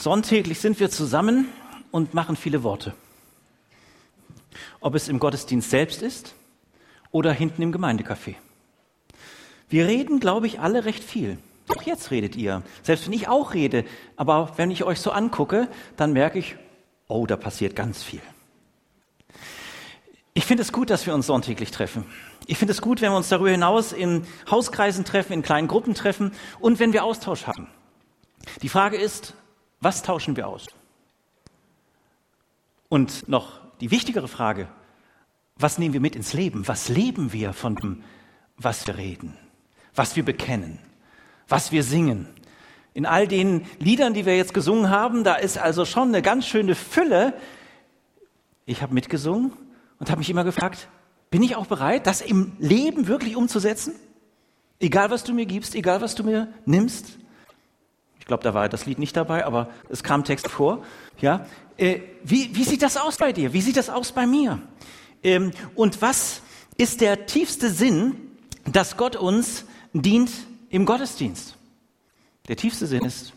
Sonntäglich sind wir zusammen und machen viele Worte. Ob es im Gottesdienst selbst ist oder hinten im Gemeindecafé. Wir reden, glaube ich, alle recht viel. Auch jetzt redet ihr. Selbst wenn ich auch rede. Aber wenn ich euch so angucke, dann merke ich, oh, da passiert ganz viel. Ich finde es gut, dass wir uns sonntäglich treffen. Ich finde es gut, wenn wir uns darüber hinaus in Hauskreisen treffen, in kleinen Gruppen treffen und wenn wir Austausch haben. Die Frage ist, was tauschen wir aus? Und noch die wichtigere Frage, was nehmen wir mit ins Leben? Was leben wir von dem, was wir reden, was wir bekennen, was wir singen? In all den Liedern, die wir jetzt gesungen haben, da ist also schon eine ganz schöne Fülle. Ich habe mitgesungen und habe mich immer gefragt, bin ich auch bereit, das im Leben wirklich umzusetzen? Egal, was du mir gibst, egal, was du mir nimmst. Ich glaube, da war das Lied nicht dabei, aber es kam Text vor. Ja, äh, wie, wie sieht das aus bei dir? Wie sieht das aus bei mir? Ähm, und was ist der tiefste Sinn, dass Gott uns dient im Gottesdienst? Der tiefste Sinn ist,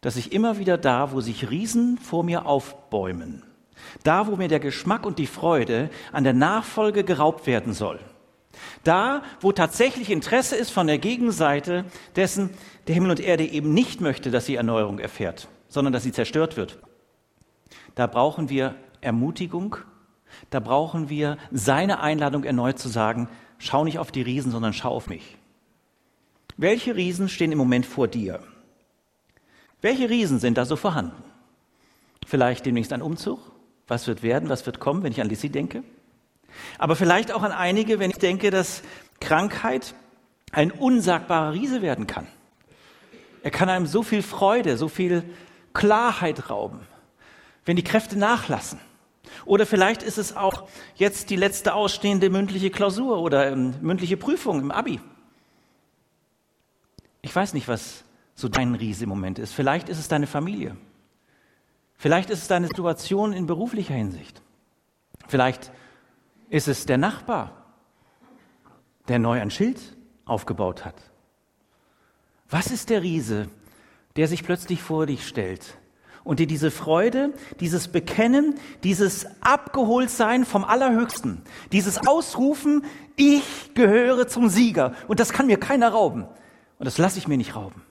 dass ich immer wieder da, wo sich Riesen vor mir aufbäumen, da, wo mir der Geschmack und die Freude an der Nachfolge geraubt werden soll. Da, wo tatsächlich Interesse ist von der Gegenseite dessen, der Himmel und Erde eben nicht möchte, dass sie Erneuerung erfährt, sondern dass sie zerstört wird. Da brauchen wir Ermutigung, da brauchen wir seine Einladung erneut zu sagen, schau nicht auf die Riesen, sondern schau auf mich. Welche Riesen stehen im Moment vor dir? Welche Riesen sind da so vorhanden? Vielleicht demnächst ein Umzug? Was wird werden, was wird kommen, wenn ich an Lissy denke? Aber vielleicht auch an einige, wenn ich denke, dass Krankheit ein unsagbarer Riese werden kann. Er kann einem so viel Freude, so viel Klarheit rauben, wenn die Kräfte nachlassen. Oder vielleicht ist es auch jetzt die letzte ausstehende mündliche Klausur oder ähm, mündliche Prüfung im Abi. Ich weiß nicht, was so dein Riese im Moment ist. Vielleicht ist es deine Familie. Vielleicht ist es deine Situation in beruflicher Hinsicht. Vielleicht ist es der Nachbar, der neu ein Schild aufgebaut hat. Was ist der Riese, der sich plötzlich vor dich stellt und dir diese Freude, dieses Bekennen, dieses Abgeholtsein vom Allerhöchsten, dieses Ausrufen, ich gehöre zum Sieger und das kann mir keiner rauben und das lasse ich mir nicht rauben.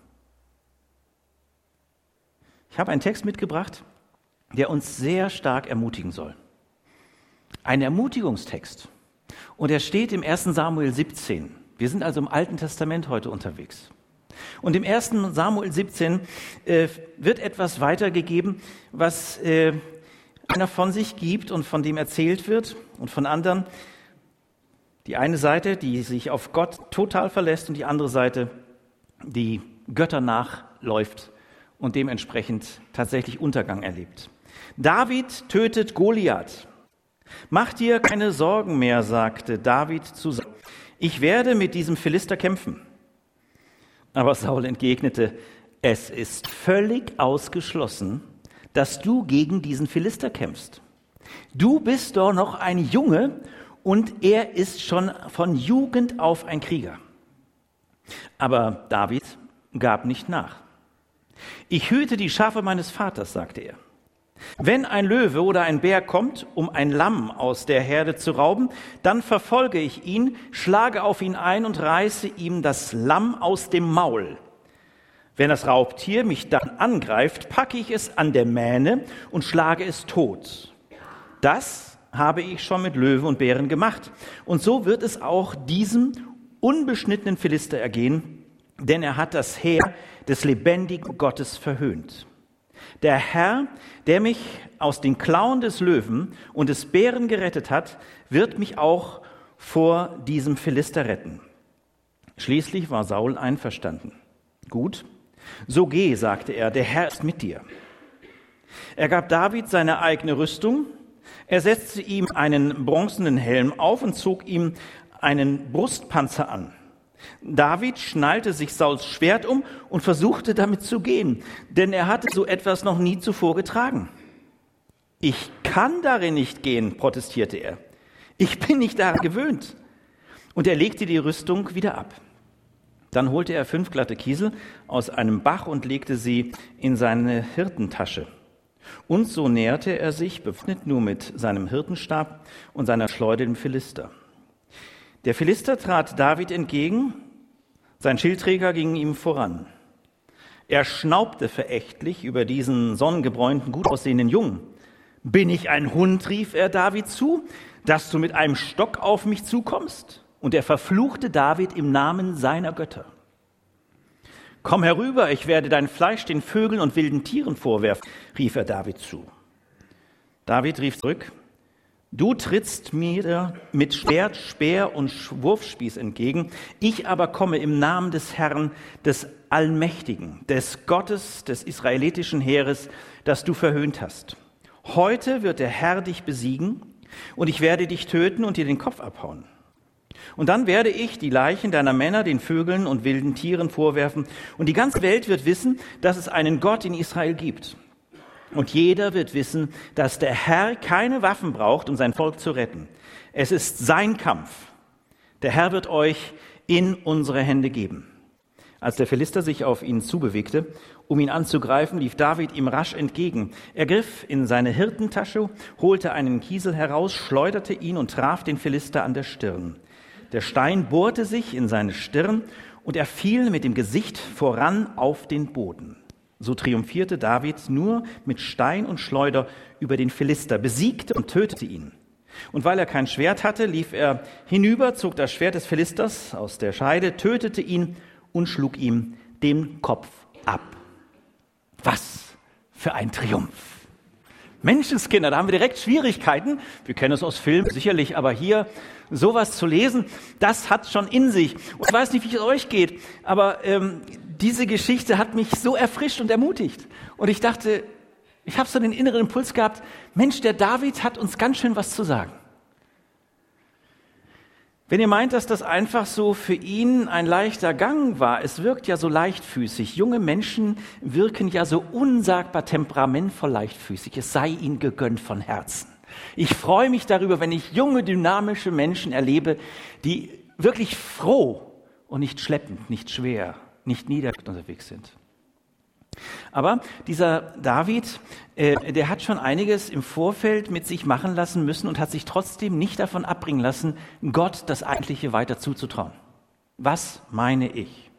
Ich habe einen Text mitgebracht, der uns sehr stark ermutigen soll. Ein Ermutigungstext. Und er steht im 1. Samuel 17. Wir sind also im Alten Testament heute unterwegs. Und im 1. Samuel 17 äh, wird etwas weitergegeben, was äh, einer von sich gibt und von dem erzählt wird und von anderen. Die eine Seite, die sich auf Gott total verlässt und die andere Seite, die Götter nachläuft und dementsprechend tatsächlich Untergang erlebt. David tötet Goliath. Mach dir keine Sorgen mehr, sagte David zu Saul. Ich werde mit diesem Philister kämpfen. Aber Saul entgegnete, es ist völlig ausgeschlossen, dass du gegen diesen Philister kämpfst. Du bist doch noch ein Junge und er ist schon von Jugend auf ein Krieger. Aber David gab nicht nach. Ich hüte die Schafe meines Vaters, sagte er. Wenn ein Löwe oder ein Bär kommt, um ein Lamm aus der Herde zu rauben, dann verfolge ich ihn, schlage auf ihn ein und reiße ihm das Lamm aus dem Maul. Wenn das Raubtier mich dann angreift, packe ich es an der Mähne und schlage es tot. Das habe ich schon mit Löwen und Bären gemacht. Und so wird es auch diesem unbeschnittenen Philister ergehen, denn er hat das Heer des lebendigen Gottes verhöhnt. Der Herr, der mich aus den Klauen des Löwen und des Bären gerettet hat, wird mich auch vor diesem Philister retten. Schließlich war Saul einverstanden. Gut, so geh, sagte er, der Herr ist mit dir. Er gab David seine eigene Rüstung, er setzte ihm einen bronzenen Helm auf und zog ihm einen Brustpanzer an. David schnallte sich Sauls Schwert um und versuchte damit zu gehen, denn er hatte so etwas noch nie zuvor getragen. Ich kann darin nicht gehen, protestierte er. Ich bin nicht daran gewöhnt. Und er legte die Rüstung wieder ab. Dann holte er fünf glatte Kiesel aus einem Bach und legte sie in seine Hirtentasche. Und so näherte er sich, bewaffnet nur mit seinem Hirtenstab und seiner Schleude dem Philister. Der Philister trat David entgegen, sein Schildträger ging ihm voran. Er schnaubte verächtlich über diesen sonnengebräunten, gut aussehenden Jungen. Bin ich ein Hund, rief er David zu, dass du mit einem Stock auf mich zukommst? Und er verfluchte David im Namen seiner Götter. Komm herüber, ich werde dein Fleisch den Vögeln und wilden Tieren vorwerfen, rief er David zu. David rief zurück, du trittst mir mit Schwert, Speer und Wurfspieß entgegen, ich aber komme im Namen des Herrn, des Allmächtigen, des Gottes des israelitischen Heeres, das du verhöhnt hast. Heute wird der Herr dich besiegen und ich werde dich töten und dir den Kopf abhauen. Und dann werde ich die Leichen deiner Männer den Vögeln und wilden Tieren vorwerfen. Und die ganze Welt wird wissen, dass es einen Gott in Israel gibt. Und jeder wird wissen, dass der Herr keine Waffen braucht, um sein Volk zu retten. Es ist sein Kampf. Der Herr wird euch in unsere Hände geben. Als der Philister sich auf ihn zubewegte, um ihn anzugreifen, lief David ihm rasch entgegen. Er griff in seine Hirtentasche, holte einen Kiesel heraus, schleuderte ihn und traf den Philister an der Stirn. Der Stein bohrte sich in seine Stirn und er fiel mit dem Gesicht voran auf den Boden. So triumphierte David nur mit Stein und Schleuder über den Philister, besiegte und tötete ihn. Und weil er kein Schwert hatte, lief er hinüber, zog das Schwert des Philisters aus der Scheide, tötete ihn und schlug ihm den Kopf ab. Was für ein Triumph! Menschenskinder, da haben wir direkt Schwierigkeiten. Wir kennen es aus Filmen sicherlich, aber hier sowas zu lesen, das hat schon in sich. Und ich weiß nicht, wie es euch geht, aber ähm, diese Geschichte hat mich so erfrischt und ermutigt. Und ich dachte, ich habe so den inneren Impuls gehabt, Mensch, der David hat uns ganz schön was zu sagen. Wenn ihr meint, dass das einfach so für ihn ein leichter Gang war, es wirkt ja so leichtfüßig. Junge Menschen wirken ja so unsagbar temperamentvoll leichtfüßig. Es sei ihnen gegönnt von Herzen. Ich freue mich darüber, wenn ich junge, dynamische Menschen erlebe, die wirklich froh und nicht schleppend, nicht schwer, nicht niedergeschlagen unterwegs sind. Aber dieser David, äh, der hat schon einiges im Vorfeld mit sich machen lassen müssen und hat sich trotzdem nicht davon abbringen lassen, Gott das Eigentliche weiter zuzutrauen. Was meine ich?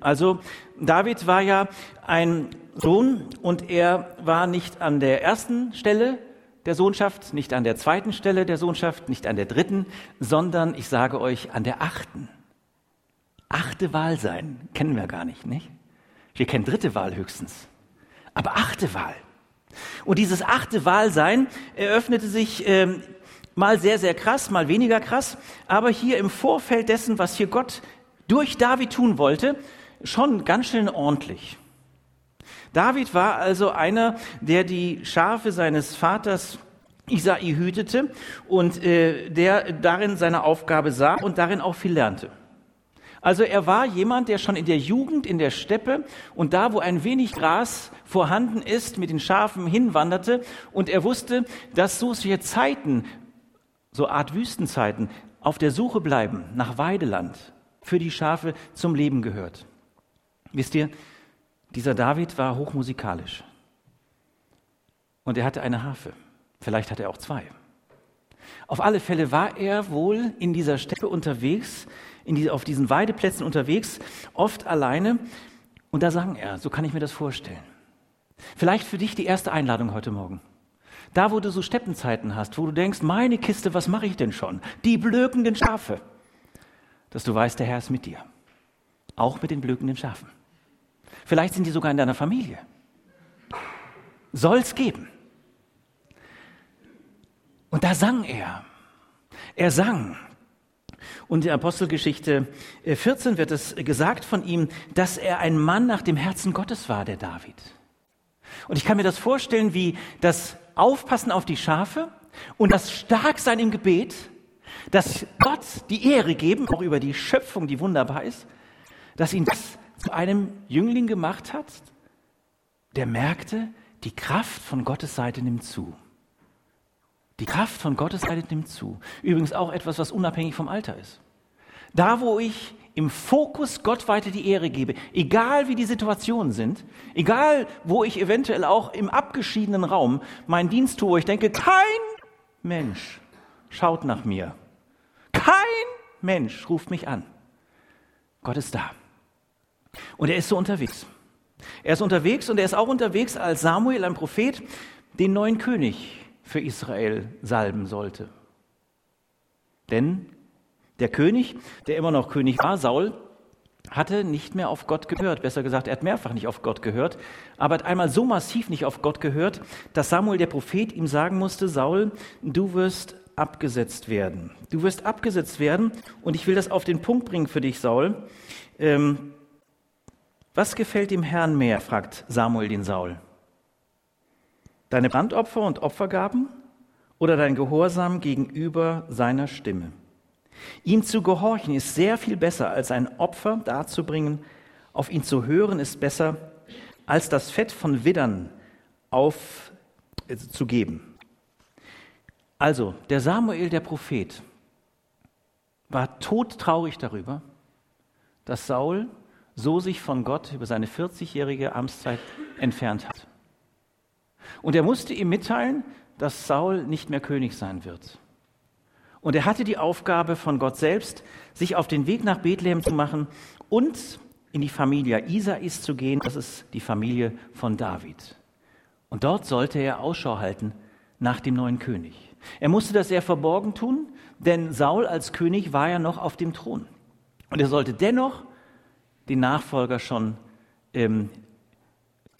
Also David war ja ein Sohn und er war nicht an der ersten Stelle der Sohnschaft, nicht an der zweiten Stelle der Sohnschaft, nicht an der dritten, sondern ich sage euch an der achten. Achte Wahl sein, kennen wir gar nicht, nicht? Wir kennen dritte Wahl höchstens. Aber achte Wahl. Und dieses achte Wahlsein eröffnete sich ähm, mal sehr, sehr krass, mal weniger krass, aber hier im Vorfeld dessen, was hier Gott durch David tun wollte, schon ganz schön ordentlich. David war also einer, der die Schafe seines Vaters Isai hütete und äh, der darin seine Aufgabe sah und darin auch viel lernte. Also er war jemand, der schon in der Jugend in der Steppe und da, wo ein wenig Gras vorhanden ist, mit den Schafen hinwanderte und er wusste, dass solche Zeiten, so Art Wüstenzeiten, auf der Suche bleiben nach Weideland für die Schafe zum Leben gehört. Wisst ihr, dieser David war hochmusikalisch und er hatte eine Harfe. Vielleicht hatte er auch zwei. Auf alle Fälle war er wohl in dieser Steppe unterwegs, die, auf diesen Weideplätzen unterwegs, oft alleine. Und da sang er, so kann ich mir das vorstellen. Vielleicht für dich die erste Einladung heute Morgen. Da, wo du so Steppenzeiten hast, wo du denkst, meine Kiste, was mache ich denn schon? Die blökenden Schafe. Dass du weißt, der Herr ist mit dir. Auch mit den blökenden Schafen. Vielleicht sind die sogar in deiner Familie. Soll's geben. Und da sang er. Er sang, und in Apostelgeschichte 14 äh, wird es gesagt von ihm, dass er ein Mann nach dem Herzen Gottes war, der David. Und ich kann mir das vorstellen, wie das Aufpassen auf die Schafe und das Starksein im Gebet, dass Gott die Ehre geben, auch über die Schöpfung, die wunderbar ist, dass ihn das zu einem Jüngling gemacht hat, der merkte, die Kraft von Gottes Seite nimmt zu. Die Kraft von Gottes Seite nimmt zu. Übrigens auch etwas, was unabhängig vom Alter ist. Da, wo ich im Fokus Gott weiter die Ehre gebe, egal wie die Situationen sind, egal wo ich eventuell auch im abgeschiedenen Raum meinen Dienst tue, wo ich denke, kein Mensch schaut nach mir, kein Mensch ruft mich an. Gott ist da. Und er ist so unterwegs. Er ist unterwegs und er ist auch unterwegs, als Samuel, ein Prophet, den neuen König für Israel salben sollte. Denn der König, der immer noch König war, Saul, hatte nicht mehr auf Gott gehört. Besser gesagt, er hat mehrfach nicht auf Gott gehört, aber hat einmal so massiv nicht auf Gott gehört, dass Samuel, der Prophet, ihm sagen musste, Saul, du wirst abgesetzt werden. Du wirst abgesetzt werden und ich will das auf den Punkt bringen für dich, Saul. Ähm, was gefällt dem Herrn mehr? fragt Samuel den Saul. Deine Brandopfer und Opfergaben oder dein Gehorsam gegenüber seiner Stimme? Ihm zu gehorchen ist sehr viel besser, als ein Opfer darzubringen. Auf ihn zu hören ist besser, als das Fett von Widdern aufzugeben. Äh, also, der Samuel, der Prophet, war todtraurig darüber, dass Saul so sich von Gott über seine 40-jährige Amtszeit entfernt hat. Und er musste ihm mitteilen, dass Saul nicht mehr König sein wird. Und er hatte die Aufgabe von Gott selbst, sich auf den Weg nach Bethlehem zu machen und in die Familie Isais zu gehen. Das ist die Familie von David. Und dort sollte er Ausschau halten nach dem neuen König. Er musste das sehr verborgen tun, denn Saul als König war ja noch auf dem Thron. Und er sollte dennoch den Nachfolger schon ähm,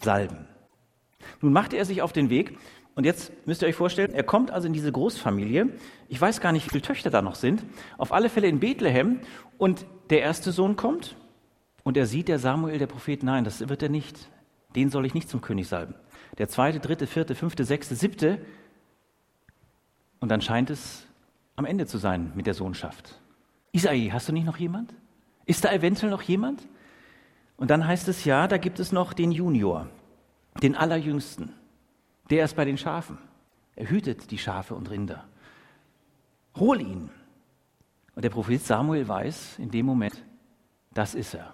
salben. Nun machte er sich auf den Weg und jetzt müsst ihr euch vorstellen, er kommt also in diese Großfamilie. Ich weiß gar nicht, wie viele Töchter da noch sind. Auf alle Fälle in Bethlehem und der erste Sohn kommt und er sieht der Samuel, der Prophet, nein, das wird er nicht. Den soll ich nicht zum König salben. Der zweite, dritte, vierte, fünfte, sechste, siebte. Und dann scheint es am Ende zu sein mit der Sohnschaft. Isai, hast du nicht noch jemand? Ist da eventuell noch jemand? Und dann heißt es ja, da gibt es noch den Junior, den Allerjüngsten. Der ist bei den Schafen. Er hütet die Schafe und Rinder. Hol ihn. Und der Prophet Samuel weiß in dem Moment, das ist er.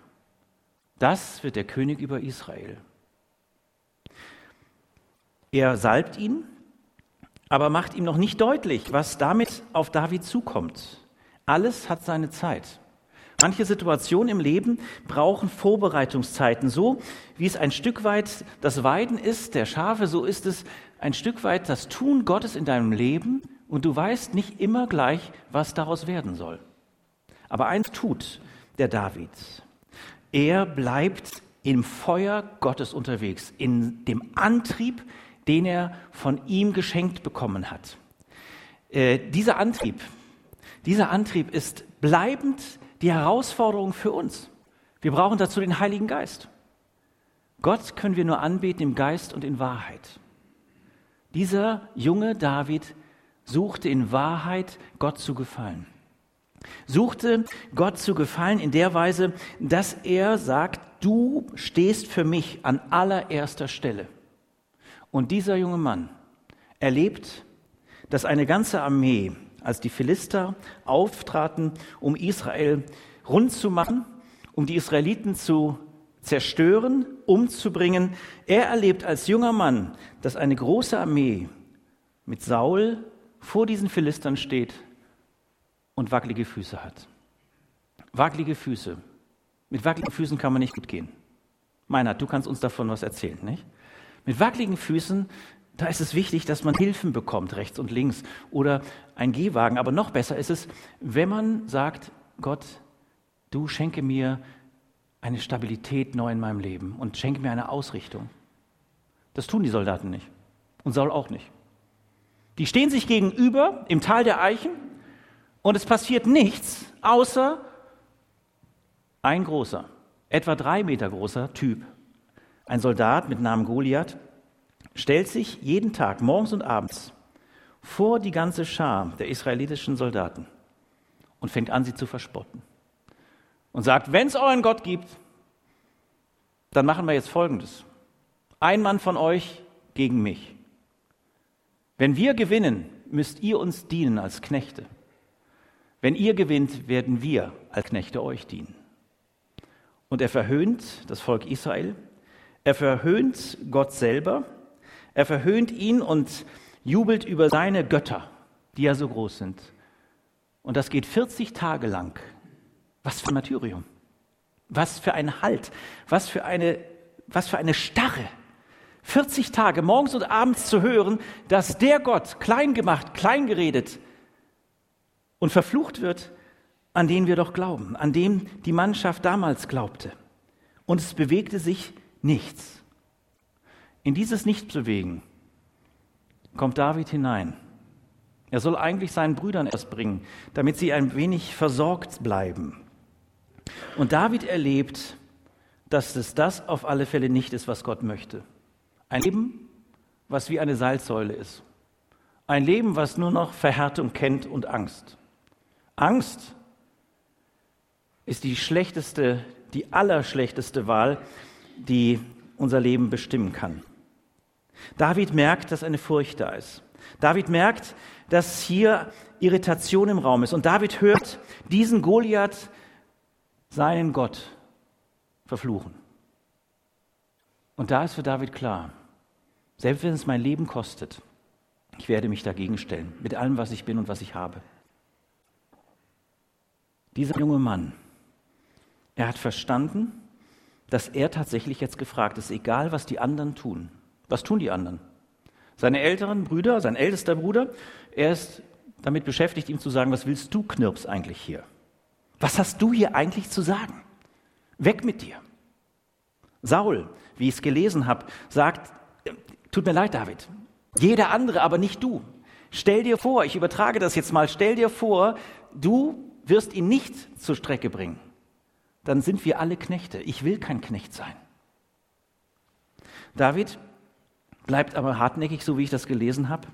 Das wird der König über Israel. Er salbt ihn, aber macht ihm noch nicht deutlich, was damit auf David zukommt. Alles hat seine Zeit. Manche Situationen im Leben brauchen Vorbereitungszeiten. So wie es ein Stück weit das Weiden ist, der Schafe, so ist es ein Stück weit das Tun Gottes in deinem Leben und du weißt nicht immer gleich, was daraus werden soll. Aber eins tut der David. Er bleibt im Feuer Gottes unterwegs, in dem Antrieb, den er von ihm geschenkt bekommen hat. Äh, dieser Antrieb, dieser Antrieb ist bleibend die Herausforderung für uns. Wir brauchen dazu den Heiligen Geist. Gott können wir nur anbeten im Geist und in Wahrheit. Dieser junge David suchte in Wahrheit Gott zu gefallen. Suchte Gott zu gefallen in der Weise, dass er sagt, du stehst für mich an allererster Stelle. Und dieser junge Mann erlebt, dass eine ganze Armee als die Philister auftraten, um Israel rund zu machen, um die Israeliten zu zerstören, umzubringen. Er erlebt als junger Mann, dass eine große Armee mit Saul vor diesen Philistern steht und wackelige Füße hat. Wackelige Füße. Mit wackeligen Füßen kann man nicht gut gehen. Meinhard, du kannst uns davon was erzählen, nicht? Mit wackeligen Füßen da ist es wichtig, dass man Hilfen bekommt, rechts und links oder ein Gehwagen. Aber noch besser ist es, wenn man sagt, Gott, du schenke mir eine Stabilität neu in meinem Leben und schenke mir eine Ausrichtung. Das tun die Soldaten nicht und Saul auch nicht. Die stehen sich gegenüber im Tal der Eichen und es passiert nichts, außer ein großer, etwa drei Meter großer Typ, ein Soldat mit Namen Goliath, stellt sich jeden Tag, morgens und abends, vor die ganze Schar der israelitischen Soldaten und fängt an, sie zu verspotten. Und sagt, wenn es euren Gott gibt, dann machen wir jetzt Folgendes. Ein Mann von euch gegen mich. Wenn wir gewinnen, müsst ihr uns dienen als Knechte. Wenn ihr gewinnt, werden wir als Knechte euch dienen. und er verhöhnt das Volk Israel. Er verhöhnt Gott selber. Er verhöhnt ihn und jubelt über seine Götter, die ja so groß sind. Und das geht 40 Tage lang. Was für ein Martyrium. Was für ein Halt. Was für eine, was für eine Starre. 40 Tage morgens und abends zu hören, dass der Gott klein gemacht, klein geredet und verflucht wird, an den wir doch glauben, an dem die Mannschaft damals glaubte. Und es bewegte sich nichts. In dieses Nichtbewegen kommt David hinein. Er soll eigentlich seinen Brüdern erst bringen, damit sie ein wenig versorgt bleiben. Und David erlebt, dass es das auf alle Fälle nicht ist, was Gott möchte. Ein Leben, was wie eine Salzsäule ist. Ein Leben, was nur noch Verhärtung kennt und Angst. Angst ist die schlechteste, die allerschlechteste Wahl, die unser Leben bestimmen kann. David merkt, dass eine Furcht da ist. David merkt, dass hier Irritation im Raum ist. Und David hört diesen Goliath seinen Gott verfluchen. Und da ist für David klar, selbst wenn es mein Leben kostet, ich werde mich dagegen stellen, mit allem, was ich bin und was ich habe. Dieser junge Mann, er hat verstanden, dass er tatsächlich jetzt gefragt ist, egal was die anderen tun. Was tun die anderen? Seine älteren Brüder, sein ältester Bruder, er ist damit beschäftigt, ihm zu sagen, was willst du, Knirps, eigentlich hier? Was hast du hier eigentlich zu sagen? Weg mit dir. Saul, wie ich es gelesen habe, sagt, tut mir leid, David, jeder andere, aber nicht du. Stell dir vor, ich übertrage das jetzt mal, stell dir vor, du wirst ihn nicht zur Strecke bringen dann sind wir alle Knechte. Ich will kein Knecht sein. David bleibt aber hartnäckig, so wie ich das gelesen habe,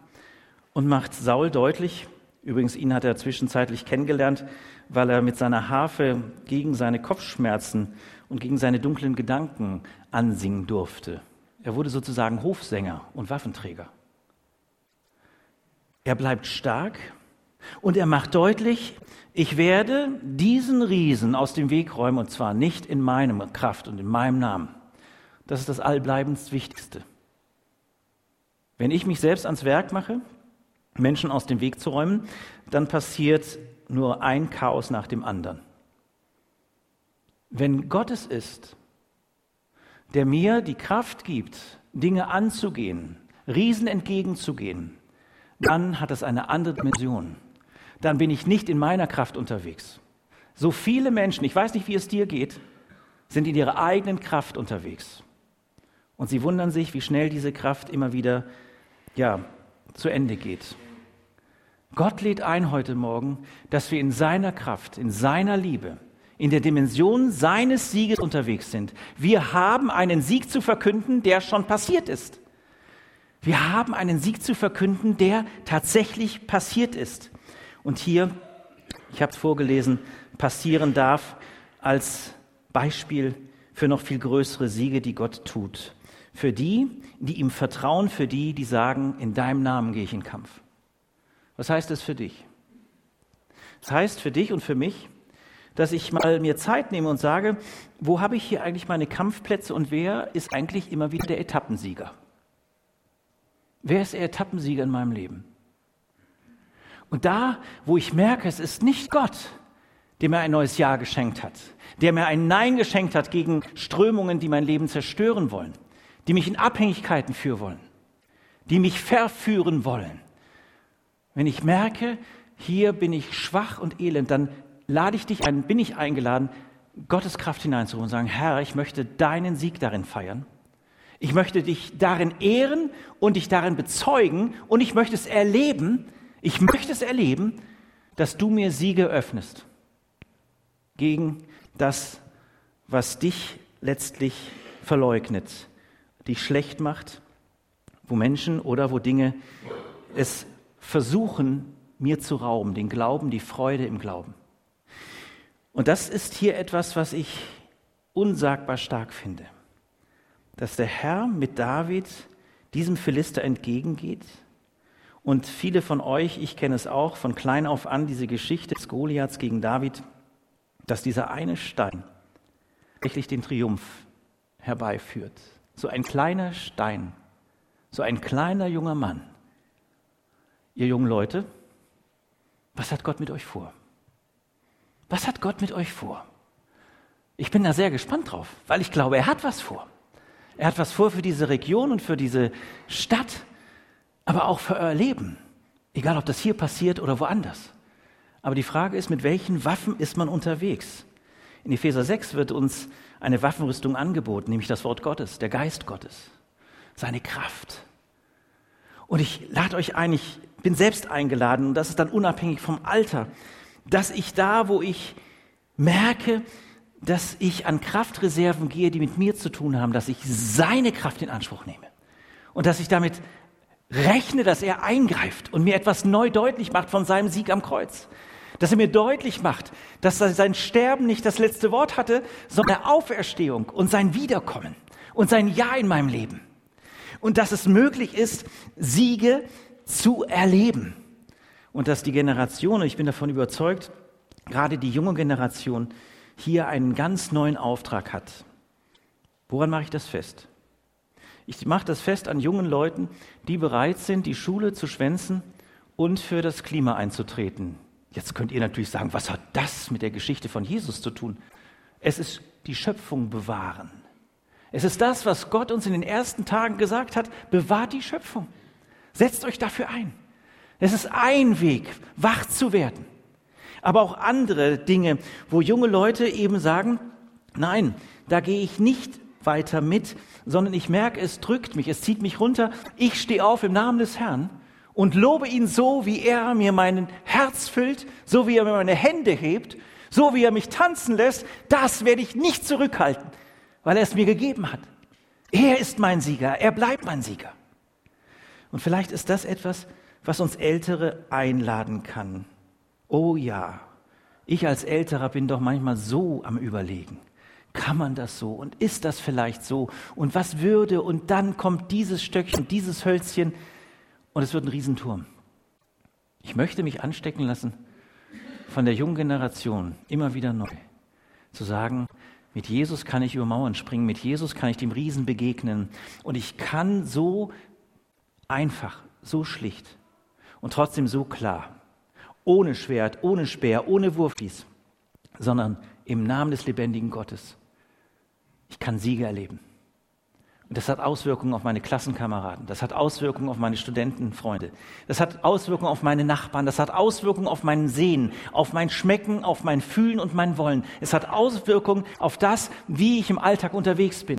und macht Saul deutlich, übrigens ihn hat er zwischenzeitlich kennengelernt, weil er mit seiner Harfe gegen seine Kopfschmerzen und gegen seine dunklen Gedanken ansingen durfte. Er wurde sozusagen Hofsänger und Waffenträger. Er bleibt stark und er macht deutlich, ich werde diesen Riesen aus dem Weg räumen und zwar nicht in meinem Kraft und in meinem Namen. Das ist das allbleibendst Wichtigste. Wenn ich mich selbst ans Werk mache, Menschen aus dem Weg zu räumen, dann passiert nur ein Chaos nach dem anderen. Wenn Gott es ist, der mir die Kraft gibt, Dinge anzugehen, Riesen entgegenzugehen, dann hat es eine andere Dimension dann bin ich nicht in meiner Kraft unterwegs. So viele Menschen, ich weiß nicht, wie es dir geht, sind in ihrer eigenen Kraft unterwegs. Und sie wundern sich, wie schnell diese Kraft immer wieder ja, zu Ende geht. Gott lädt ein heute Morgen, dass wir in seiner Kraft, in seiner Liebe, in der Dimension seines Sieges unterwegs sind. Wir haben einen Sieg zu verkünden, der schon passiert ist. Wir haben einen Sieg zu verkünden, der tatsächlich passiert ist und hier, ich habe es vorgelesen, passieren darf als Beispiel für noch viel größere Siege, die Gott tut. Für die, die ihm vertrauen, für die, die sagen, in deinem Namen gehe ich in Kampf. Was heißt das für dich? Das heißt für dich und für mich, dass ich mal mir Zeit nehme und sage, wo habe ich hier eigentlich meine Kampfplätze und wer ist eigentlich immer wieder der Etappensieger? Wer ist der Etappensieger in meinem Leben? Und da, wo ich merke, es ist nicht Gott, der mir ein neues Ja geschenkt hat, der mir ein Nein geschenkt hat gegen Strömungen, die mein Leben zerstören wollen, die mich in Abhängigkeiten führen wollen, die mich verführen wollen. Wenn ich merke, hier bin ich schwach und elend, dann lade ich dich ein, bin ich eingeladen, Gottes Kraft hineinzuholen und sagen, Herr, ich möchte deinen Sieg darin feiern. Ich möchte dich darin ehren und dich darin bezeugen und ich möchte es erleben, ich möchte es erleben, dass du mir Siege öffnest gegen das, was dich letztlich verleugnet, dich schlecht macht, wo Menschen oder wo Dinge es versuchen, mir zu rauben, den Glauben, die Freude im Glauben. Und das ist hier etwas, was ich unsagbar stark finde, dass der Herr mit David diesem Philister entgegengeht und viele von euch, ich kenne es auch von klein auf an, diese Geschichte des Goliaths gegen David, dass dieser eine Stein tatsächlich den Triumph herbeiführt. So ein kleiner Stein, so ein kleiner junger Mann. Ihr jungen Leute, was hat Gott mit euch vor? Was hat Gott mit euch vor? Ich bin da sehr gespannt drauf, weil ich glaube, er hat was vor. Er hat was vor für diese Region und für diese Stadt, aber auch für euer Leben. Egal, ob das hier passiert oder woanders. Aber die Frage ist, mit welchen Waffen ist man unterwegs? In Epheser 6 wird uns eine Waffenrüstung angeboten, nämlich das Wort Gottes, der Geist Gottes, seine Kraft. Und ich lade euch ein, ich bin selbst eingeladen, und das ist dann unabhängig vom Alter, dass ich da, wo ich merke, dass ich an Kraftreserven gehe, die mit mir zu tun haben, dass ich seine Kraft in Anspruch nehme. Und dass ich damit rechne, dass er eingreift und mir etwas neu deutlich macht von seinem Sieg am Kreuz. Dass er mir deutlich macht, dass sein Sterben nicht das letzte Wort hatte, sondern Auferstehung und sein Wiederkommen und sein Ja in meinem Leben. Und dass es möglich ist, Siege zu erleben. Und dass die Generation, ich bin davon überzeugt, gerade die junge Generation hier einen ganz neuen Auftrag hat. Woran mache ich das fest? Ich mache das fest an jungen Leuten, die bereit sind, die Schule zu schwänzen und für das Klima einzutreten. Jetzt könnt ihr natürlich sagen, was hat das mit der Geschichte von Jesus zu tun? Es ist die Schöpfung bewahren. Es ist das, was Gott uns in den ersten Tagen gesagt hat, bewahrt die Schöpfung. Setzt euch dafür ein. Es ist ein Weg, wach zu werden. Aber auch andere Dinge, wo junge Leute eben sagen, nein, da gehe ich nicht weiter mit, sondern ich merke, es drückt mich, es zieht mich runter. Ich stehe auf im Namen des Herrn und lobe ihn so, wie er mir mein Herz füllt, so wie er mir meine Hände hebt, so wie er mich tanzen lässt. Das werde ich nicht zurückhalten, weil er es mir gegeben hat. Er ist mein Sieger, er bleibt mein Sieger. Und vielleicht ist das etwas, was uns Ältere einladen kann. Oh ja, ich als Älterer bin doch manchmal so am Überlegen. Kann man das so? Und ist das vielleicht so? Und was würde? Und dann kommt dieses Stöckchen, dieses Hölzchen und es wird ein Riesenturm. Ich möchte mich anstecken lassen von der jungen Generation immer wieder neu. Zu sagen, mit Jesus kann ich über Mauern springen, mit Jesus kann ich dem Riesen begegnen und ich kann so Einfach, so schlicht und trotzdem so klar. Ohne Schwert, ohne Speer, ohne Wurfdies, sondern im Namen des lebendigen Gottes. Ich kann Siege erleben. Und das hat Auswirkungen auf meine Klassenkameraden, das hat Auswirkungen auf meine Studentenfreunde, das hat Auswirkungen auf meine Nachbarn, das hat Auswirkungen auf mein Sehen, auf mein Schmecken, auf mein Fühlen und mein Wollen. Es hat Auswirkungen auf das, wie ich im Alltag unterwegs bin.